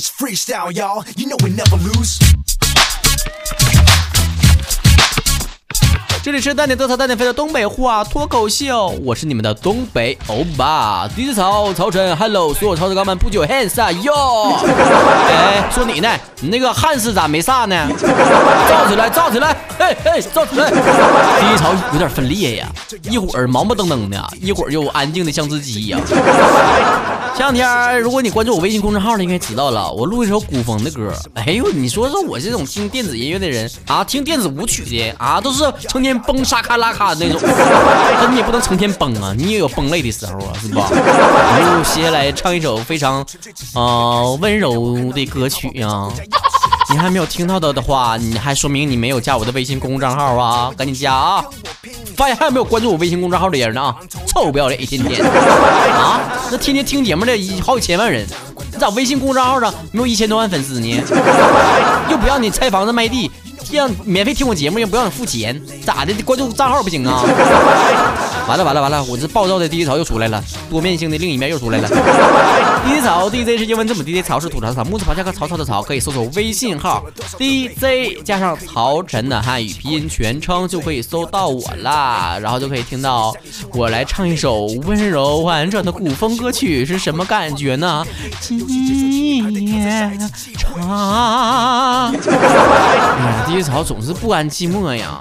It's freestyle, y'all. You know we never lose. 这里是带点嘚瑟带点飞的东北话脱口秀，我是你们的东北欧巴，DJ 曹曹晨，Hello，所有超子哥们不久 hands 哟！哎，说你呢？你那个汉斯咋没撒呢？造起来，造起来！嘿嘿，造起来第一曹有点分裂呀，一会儿忙不登登的，一会儿又安静的像只鸡呀。前两天，如果你关注我微信公众号的，应该知道了，我录一首古风的歌。哎呦，你说说我这种听电子音乐的人啊，听电子舞曲的啊，都是成天蹦沙卡拉卡那种。那你也不能成天蹦啊，你也有蹦累的时候啊，是吧？然后接下来唱一首非常呃温柔的歌曲呀。你还没有听到的的话，你还说明你没有加我的微信公众账号啊，赶紧加啊！发现还有没有关注我微信公众号的人呢？臭不要脸，一天天啊！那天天听节目的好几千万人，你咋微信公众号上没有一千多万粉丝呢？又不让你拆房子卖地，让免费听我节目又不让你付钱，咋的？关注账号不行啊？完了完了完了！我这暴躁的第一槽又出来了，多面性的另一面又出来了。第一槽 DJ 是英文字母 DJ 草是吐槽草木字旁加个曹操的曹，可以搜索微信号 DJ 加上曹晨的汉语拼音全称就可以搜到我啦，然后就可以听到我来唱一首温柔婉转的古风歌曲是什么感觉呢？今夜长。哎呀，第一槽总是不甘寂寞呀，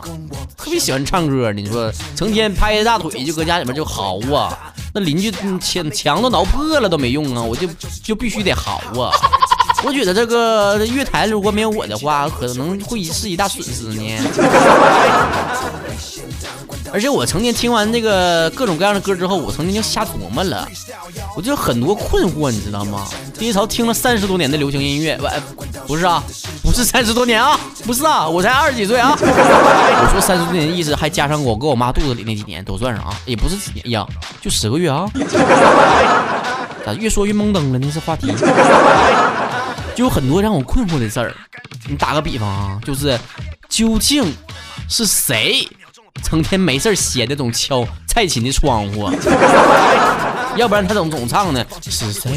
特别喜欢唱歌。你说成天拍着大腿就搁家里面就嚎啊，那邻居墙墙都挠破了都没用啊，我就就必须得嚎啊。我觉得这个乐坛如果没有我的话，可能会是一大损失呢。而且我成天听完这个各种各样的歌之后，我曾经就瞎琢磨了，我就很多困惑，你知道吗？第一槽听了三十多年的流行音乐，不，不是啊，是三十多年啊，不是啊，我才二十几岁啊。我说三十多年的意思，还加上我搁我妈肚子里那几年都算上啊，也不是几年呀，就十个月啊。咋越说越懵登了呢？这话题就有很多让我困惑的事儿。你打个比方啊，就是究竟是谁？成天没事闲的总敲蔡琴的窗户，要不然他怎么总唱呢？是谁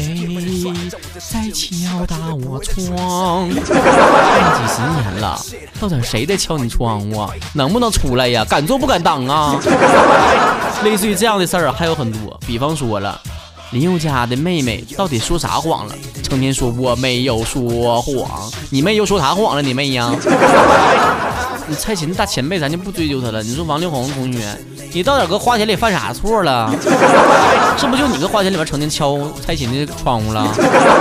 在敲打我窗？几十年了，到底谁在敲你窗户？能不能出来呀？敢做不敢当啊？类似于这样的事儿还有很多，比方说了，林宥嘉的妹妹到底说啥谎了？成天说我没有说谎，你妹又说啥谎了？你妹呀？你蔡琴大前辈，咱就不追究她了。你说王力宏同学，你到底搁花田里犯啥错了？是不就你搁花田里边成天敲蔡琴的窗户了？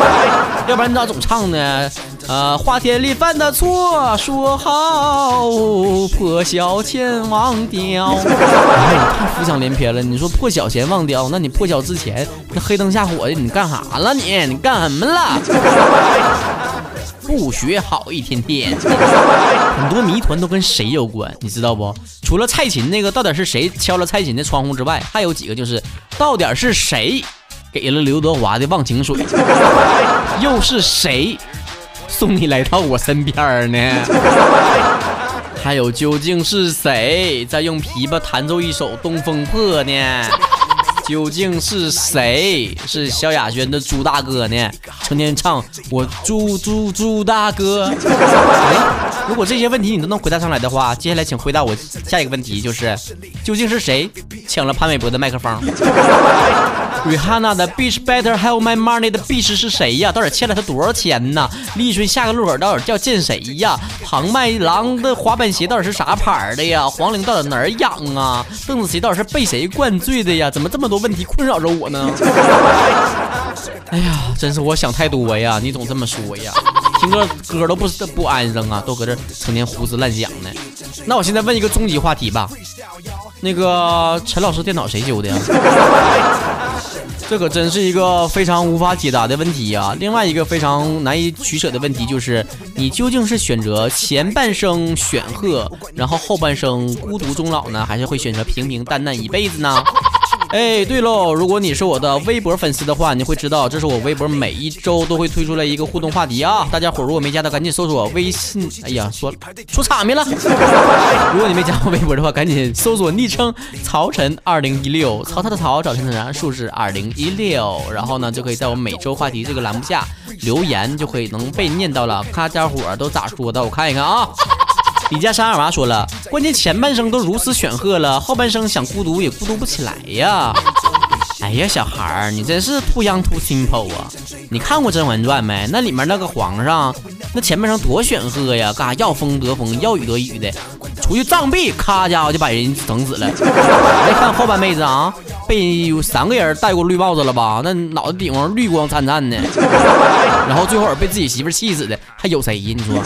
要不然你咋总唱呢？呃，花田里犯的错，说好破晓前忘掉。哎太浮想联翩了。你说破晓前忘掉，那你破晓之前那黑灯瞎火的，你干啥了？你你干什么了？不学好一天天，很多谜团都跟谁有关，你知道不？除了蔡琴那个到底是谁敲了蔡琴的窗户之外，还有几个就是到底是谁给了刘德华的忘情水，又是谁送你来到我身边呢？还有究竟是谁在用琵琶弹奏一首《东风破》呢？究竟是谁是萧亚轩的猪大哥呢？成天唱我猪猪猪大哥。如果这些问题你都能回答上来的话，接下来请回答我下一个问题，就是究竟是谁抢了潘玮柏的麦克风？Rihanna 的 Bitch Better Have My Money 的 Bitch 是谁呀？到底欠了他多少钱呢？立春下个路口到底要见谁呀？庞麦郎的滑板鞋到底是啥牌的呀？黄龄到底哪儿痒啊？邓紫棋到底是被谁灌醉的呀？怎么这么多问题困扰着我呢？哎呀，真是我想太多呀！你总这么说呀？听个歌都不不安生啊，都搁这成天胡思乱想呢。那我现在问一个终极话题吧，那个陈老师电脑谁修的呀？这可真是一个非常无法解答的问题呀。另外一个非常难以取舍的问题就是，你究竟是选择前半生显赫，然后后半生孤独终老呢，还是会选择平平淡淡一辈子呢？哎，对喽，如果你是我的微博粉丝的话，你会知道这是我微博每一周都会推出来一个互动话题啊！大家伙如果没加的，赶紧搜索微信。哎呀，说出场面了。如果你没加我微博的话，赶紧搜索昵称曹晨二零一六，曹操的曹，找陈的然，数字二零一六，然后呢就可以在我每周话题这个栏目下留言，就可以能被念到了。大家伙都咋说的，我看一看啊。李家山二娃说了，关键前半生都如此显赫了，后半生想孤独也孤独不起来呀。哎呀，小孩儿，你真是 too young too simple 啊！你看过《甄嬛传》没？那里面那个皇上，那前半生多显赫呀，干啥要风得风，要雨得雨的，出去藏币，咔家伙就把人整死了。再看后半辈子啊，被有三个人戴过绿帽子了吧？那脑袋顶上绿光灿灿的，然后最后被自己媳妇气死的，还有谁呀？你说？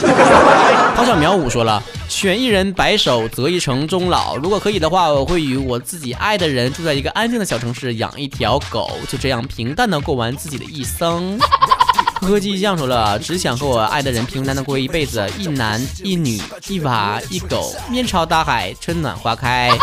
陶小苗五说了，选一人白首，择一城终老。如果可以的话，我会与我自己爱的人住在一个安静的小城市，养一条狗，就这样平淡的过完自己的一生。柯基酱说了，只想和我爱的人平淡的过一辈子，一男一女，一娃一狗，面朝大海，春暖花开。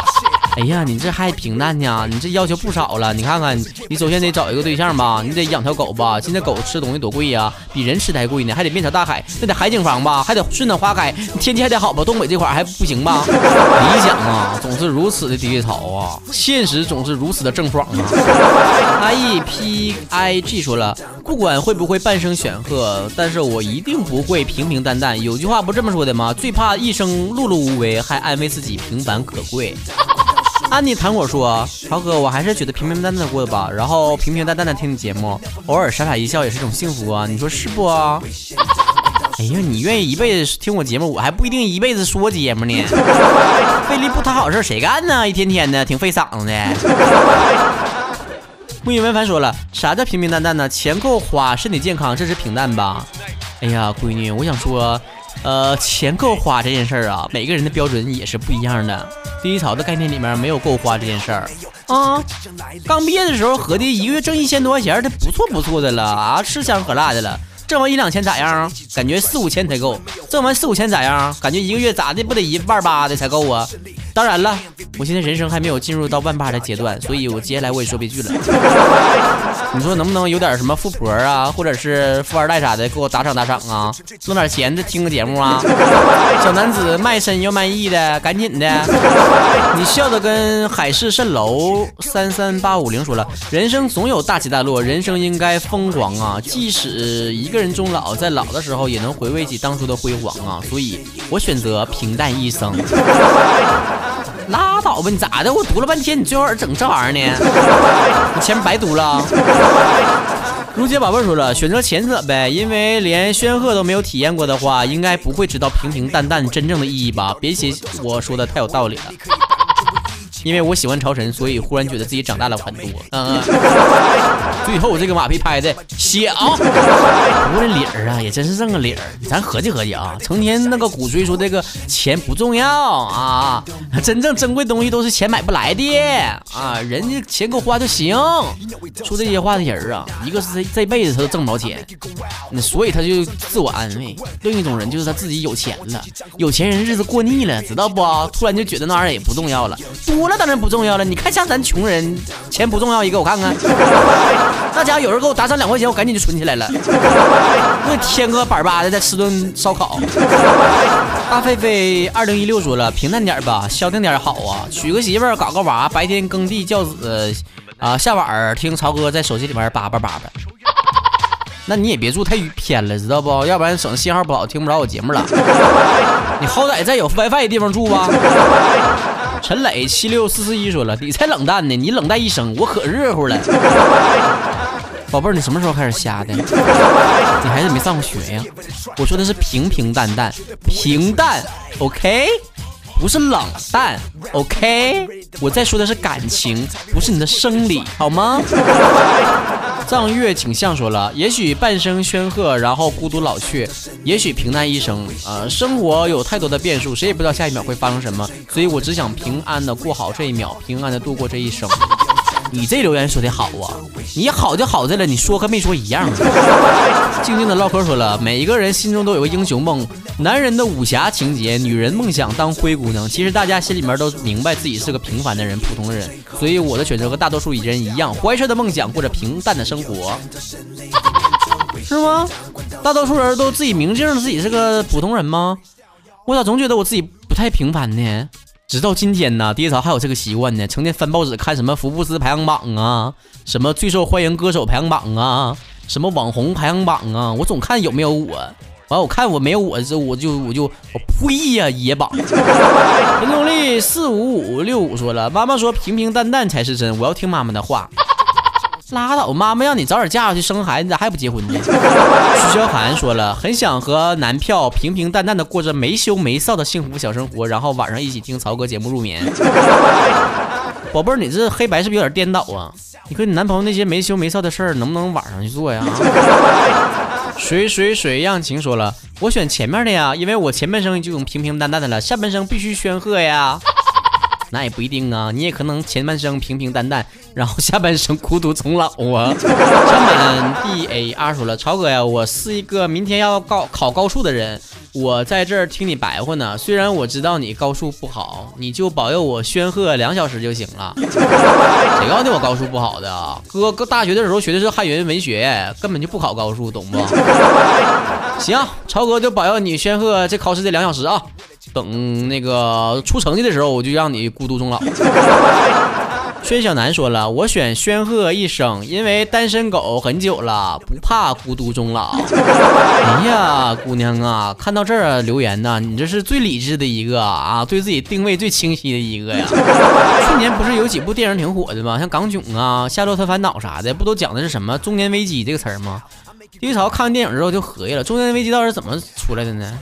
哎呀，你这还平淡呢？你这要求不少了。你看看，你首先得找一个对象吧，你得养条狗吧。现在狗吃东西多贵呀，比人吃的还贵呢，还得面朝大海，那得海景房吧，还得春暖花开，天气还得好吧？东北这块还不行吧？理想啊，总是如此的低潮啊，现实总是如此的郑爽啊。I E P I G 说了，不管会不会半生显赫，但是我一定不会平平淡淡。有句话不这么说的吗？最怕一生碌碌无为，还安慰自己平凡可贵。安妮糖果说：“超哥，我还是觉得平平淡淡的过吧，然后平平淡淡的听你节目，偶尔傻傻一笑也是种幸福啊，你说是不？”哎呀，你愿意一辈子听我节目，我还不一定一辈子说节目呢。费力不讨好事谁干呢？一天天的挺费嗓子的。木易文凡说了：“啥叫平平淡淡呢？钱够花，身体健康，这是平淡吧？”哎呀，闺女，我想说。呃，钱够花这件事儿啊，每个人的标准也是不一样的。第一潮的概念里面没有够花这件事儿啊。刚毕业的时候，合计一个月挣一千多块钱，这不错不错的了啊，吃香喝辣的了。挣完一两千咋样？感觉四五千才够。挣完四五千咋样？感觉一个月咋的不得一万八的才够啊？当然了，我现在人生还没有进入到万八的阶段，所以我接下来我也说不句了。你说能不能有点什么富婆啊，或者是富二代啥的，给我打赏打赏啊，弄点钱再听个节目啊？小男子卖身又卖艺的，赶紧的。你笑的跟海市蜃楼。三三八五零说了，人生总有大起大落，人生应该疯狂啊！即使一个人人终老，在老的时候也能回味起当初的辉煌啊！所以我选择平淡一生。拉倒吧，你咋的？我读了半天，你最后整这玩意儿呢？你前面白读了。如姐宝贝说了，选择前者呗，因为连宣赫都没有体验过的话，应该不会知道平平淡淡真正的意义吧？别写我说的太有道理了。因为我喜欢朝神，所以忽然觉得自己长大了很多。嗯，最后这个马屁拍的响，不过这理儿啊，也真是这个理儿。咱合计合计啊，成天那个鼓吹说这个钱不重要啊，真正珍贵东西都是钱买不来的啊，人家钱够花就行。说这些话的人啊，一个是这这辈子他都挣不着钱，那所以他就自我安慰；另一种人就是他自己有钱了，有钱人日子过腻了，知道不？突然就觉得那玩意儿也不重要了，多了。那当然不重要了，你看像咱穷人，钱不重要一个，我看看，那家伙有人给我打赏两块钱，我赶紧就存起来了，我天个板巴的再吃顿烧烤。大狒狒二零一六说了，平淡点吧，消停点好啊，娶个媳妇儿，搞个娃，白天耕地教子，啊，下晚儿听曹哥在手机里面叭叭叭叭。那你也别住太偏了，知道不？要不然省信号不好，听不着我节目了。你好歹在有 WiFi 的地方住吧。陈磊七六四四一说了：“你才冷淡呢，你冷淡一生，我可热乎了。宝贝儿，你什么时候开始瞎的？你还是没上过学呀？我说的是平平淡淡，平淡，OK，不是冷淡，OK。我在说的是感情，不是你的生理，好吗？” 藏月景象说了，也许半生煊赫，然后孤独老去；也许平淡一生。呃，生活有太多的变数，谁也不知道下一秒会发生什么，所以我只想平安的过好这一秒，平安的度过这一生。你这留言说的好啊，你好就好在了，你说和没说一样。静静的唠嗑说了，每一个人心中都有个英雄梦，男人的武侠情节，女人梦想当灰姑娘。其实大家心里面都明白自己是个平凡的人，普通的人。所以我的选择和大多数人一样，怀揣的梦想，过着平淡的生活，是吗？大多数人都自己明镜自己是个普通人吗？我咋总觉得我自己不太平凡呢？直到今天呢，爹潮还有这个习惯呢，成天翻报纸看什么福布斯排行榜啊，什么最受欢迎歌手排行榜啊，什么网红排行榜啊，我总看有没有我，完我看我没有我之后，我就我就我呸呀野榜。陈动力四五五六五说了，妈妈说平平淡淡才是真，我要听妈妈的话。拉倒，妈妈让你早点嫁出去生孩子，你咋还不结婚呢？徐小涵说了，很想和男票平平淡淡的过着没羞没臊的幸福小生活，然后晚上一起听曹哥节目入眠。宝贝儿，你这黑白是不是有点颠倒啊？你和你男朋友那些没羞没臊的事儿，能不能晚上去做呀？水水水漾情说了，我选前面的呀，因为我前半生就平平淡淡的了，下半生必须宣赫呀。那也不一定啊，你也可能前半生平平淡淡，然后下半生孤独终老啊。小满 D A R 说了，超哥呀，我是一个明天要高考高数的人，我在这儿听你白话呢。虽然我知道你高数不好，你就保佑我宣赫两小时就行了。谁告诉你我高数不好的啊？哥，哥大学的时候学的是汉语言文学，根本就不考高数，懂不？行，超哥就保佑你宣赫这考试这两小时啊。等那个出成绩的时候，我就让你孤独终老。轩小南说了，我选宣赫一生，因为单身狗很久了，不怕孤独终老。哎呀，姑娘啊，看到这儿留言呢，你这是最理智的一个啊，对自己定位最清晰的一个呀。去年不是有几部电影挺火的吗？像《港囧》啊，《夏洛特烦恼》啥的，不都讲的是什么中年危机这个词儿吗？低潮看完电影之后就合计了，中年危机到底是怎么出来的呢？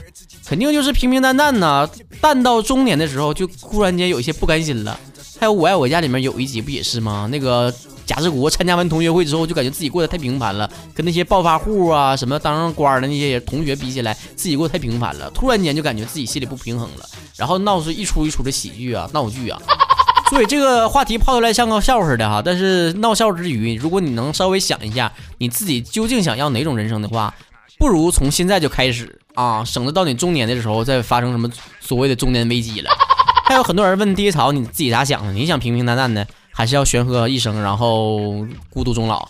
肯定就是平平淡淡呐，淡到中年的时候就忽然间有一些不甘心了。还有《我爱我家》里面有一集不也是吗？那个贾志国参加完同学会之后，就感觉自己过得太平凡了，跟那些暴发户啊、什么当上官的那些同学比起来，自己过得太平凡了。突然间就感觉自己心里不平衡了，然后闹出一出一出的喜剧啊、闹剧啊。所以这个话题抛出来像个笑话似的哈。但是闹笑之余，如果你能稍微想一下你自己究竟想要哪种人生的话，不如从现在就开始啊，省得到你中年的时候再发生什么 所谓的中年危机了。还有很多人问低潮，你自己咋想的？你想平平淡淡的，还是要煊赫一生，然后孤独终老？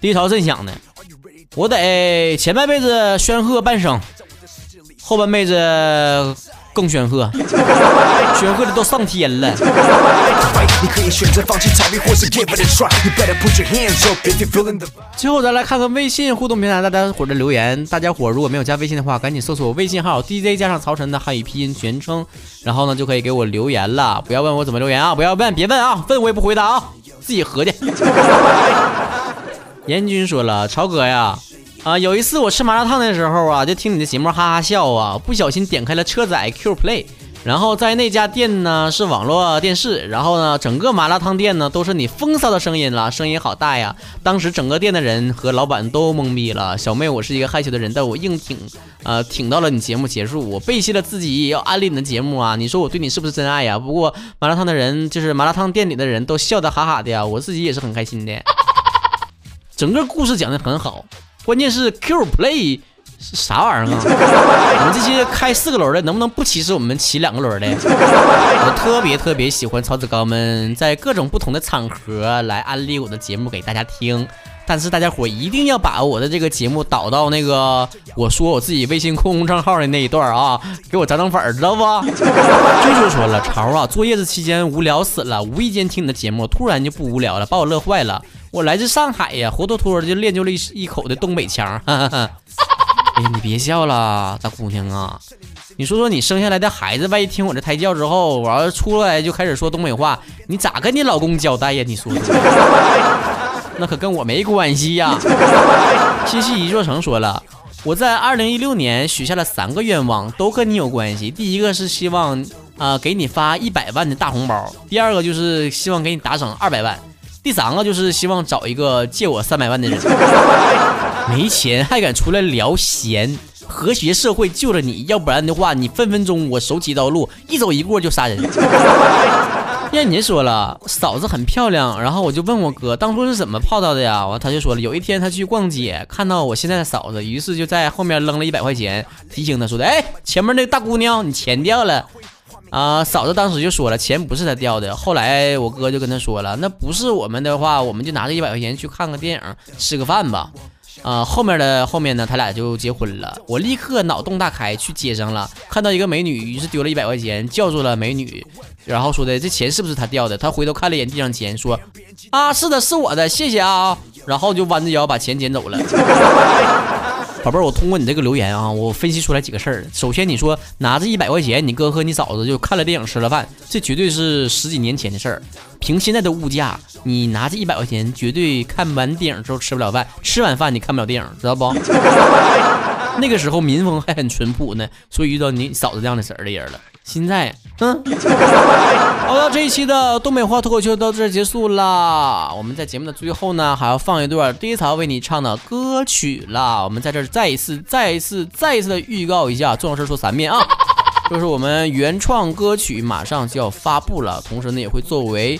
低潮正想呢，我得前半辈子宣鹤半生，后半辈子更炫赫，炫赫的都上天了。最后，咱来看看微信互动平台大家伙的留言。大家伙如果没有加微信的话，赶紧搜索微信号 DJ 加上曹晨的汉语拼音全称，然后呢就可以给我留言了。不要问我怎么留言啊！不要问，别问啊！问我也不回答啊！自己合计。严军说了，曹哥呀，啊，有一次我吃麻辣烫的时候啊，就听你的节目哈哈笑啊，不小心点开了车载 Q Play。然后在那家店呢是网络电视，然后呢整个麻辣烫店呢都是你风骚的声音了，声音好大呀！当时整个店的人和老板都懵逼了。小妹，我是一个害羞的人，但我硬挺，呃，挺到了你节目结束。我背弃了自己要安利你的节目啊！你说我对你是不是真爱呀？不过麻辣烫的人就是麻辣烫店里的人都笑得哈哈的呀，我自己也是很开心的。整个故事讲的很好，关键是 Q Play 是。啥玩意儿啊！我们这些开四个轮的，能不能不歧视我们骑两个轮的？我特别特别喜欢曹子高们在各种不同的场合来安利我的节目给大家听，但是大家伙一定要把我的这个节目导到那个我说我自己微信公众账号的那一段啊，给我涨涨粉，知道不？舅舅说了，潮啊，坐月子期间无聊死了，无意间听你的节目，突然就不无聊了，把我乐坏了。我来自上海呀，活脱脱的就练就了一一口的东北腔。哈 哈哎，你别笑了，大姑娘啊！你说说你生下来的孩子，万一听我这胎教之后，完了出来就开始说东北话，你咋跟你老公交代呀？你说说，那可跟我没关系呀。七夕一座城说了，我在二零一六年许下了三个愿望，都跟你有关系。第一个是希望啊给你发一百万的大红包，第二个就是希望给你打赏二百万。第三个就是希望找一个借我三百万的人，没钱还敢出来聊闲，和谐社会救了你，要不然的话，你分分钟我手起刀落，一走一过就杀人。燕妮说了，嫂子很漂亮，然后我就问我哥，当初是怎么泡到的呀？完他就说了，有一天他去逛街，看到我现在的嫂子，于是就在后面扔了一百块钱，提醒他说的，哎，前面那个大姑娘，你钱掉了。啊，嫂子当时就说了，钱不是他掉的。后来我哥就跟他说了，那不是我们的话，我们就拿着一百块钱去看个电影，吃个饭吧。啊，后面的后面呢，他俩就结婚了。我立刻脑洞大开，去街上了，看到一个美女，于是丢了一百块钱，叫住了美女，然后说的这钱是不是他掉的？他回头看了一眼地上钱，说啊，是的，是我的，谢谢啊。然后就弯着腰把钱捡走了。宝贝儿，我通过你这个留言啊，我分析出来几个事儿。首先，你说拿着一百块钱，你哥和你嫂子就看了电影吃了饭，这绝对是十几年前的事儿。凭现在的物价，你拿着一百块钱，绝对看完电影之后吃不了饭，吃完饭你看不了电影，知道不？那个时候民风还很淳朴呢，所以遇到你嫂子这样的婶儿的人了。现在，嗯，好了，这一期的东北话脱口秀到这结束啦。我们在节目的最后呢，还要放一段低潮为你唱的歌曲啦。我们在这儿再一次、再一次、再一次的预告一下，重要事说三遍啊，就是我们原创歌曲马上就要发布了，同时呢也会作为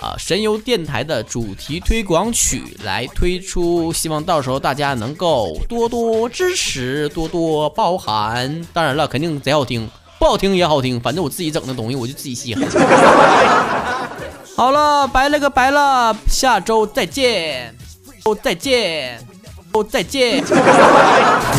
啊神游电台的主题推广曲来推出，希望到时候大家能够多多支持，多多包涵。当然了，肯定贼好听。不好听也好听，反正我自己整的东西我就自己稀罕。好了，拜了个拜了，下周再见，哦再见，再见。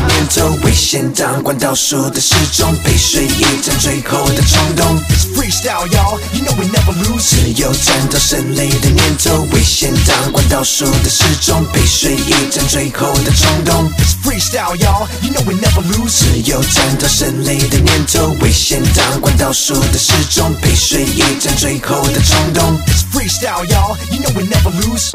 念头危险，当关倒数的时钟，背水一战最后的冲动。It's freestyle, y'all, you know we never lose. 只有战到胜利的念头，危险，当关倒数的时钟，一战最后的冲动。It's freestyle, y'all, you know we never lose. 只有战到胜利的念头，危险，当关倒数的时钟，一战最后的冲动。It's freestyle, y'all, you know we never lose.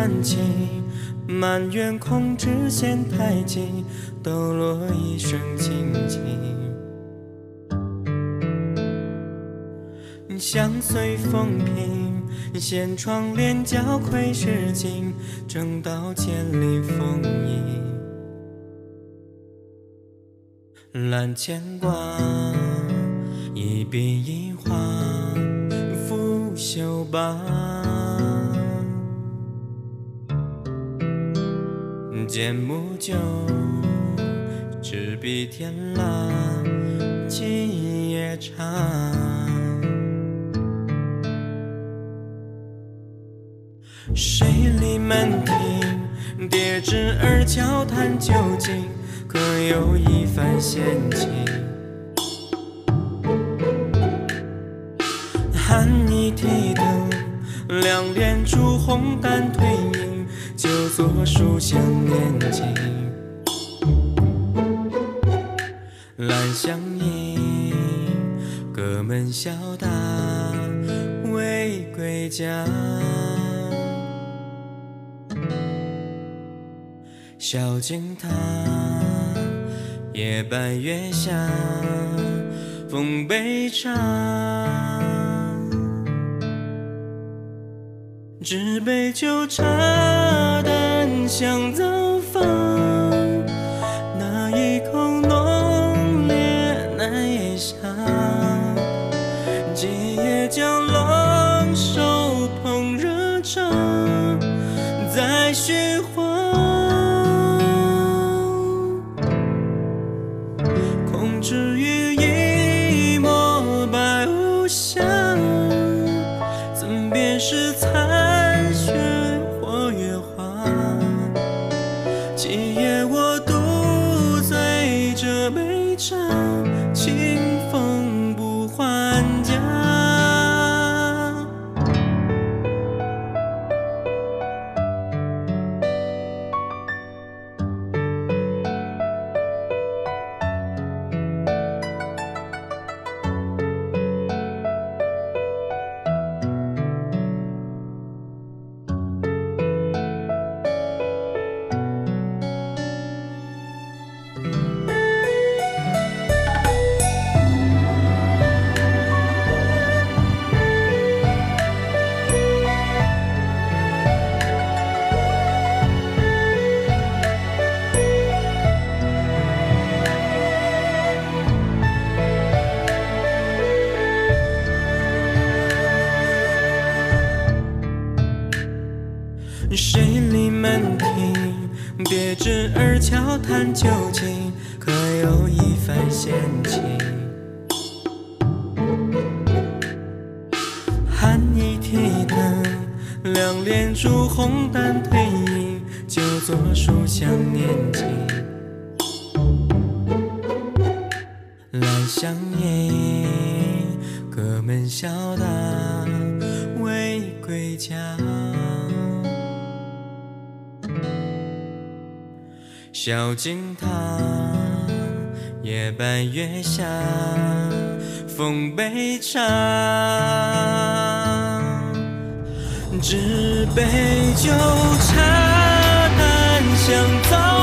雪沾起，满园空枝嫌太急，抖落一声轻轻。相随风平，掀窗帘角窥诗经，正道千里风影。揽牵挂，一笔一画，拂袖罢。剑木酒，执笔天蜡，今夜长。水里门庭，叠纸儿交谈究竟，各有一番闲情。寒衣提灯，两帘烛红淡褪影，就作书香念经。兰香盈，隔门小打为归家。小径塔，夜半月下，奉杯茶。纸杯酒茶淡香早放，那一口浓烈难咽下。今夜将冷手捧热茶，再续悄谈旧情，可有一番闲情？寒衣提灯，两帘烛红淡褪影，就坐书香念经。小径堂，夜半月下，奉杯茶。纸杯酒茶，淡香早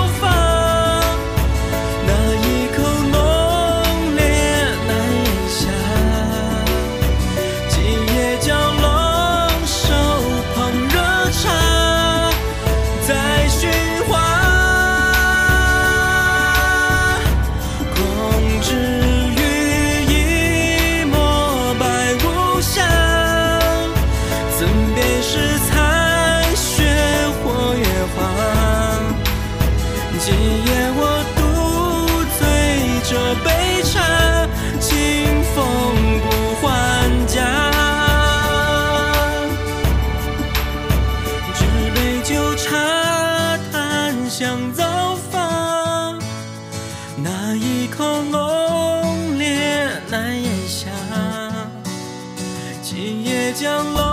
向了。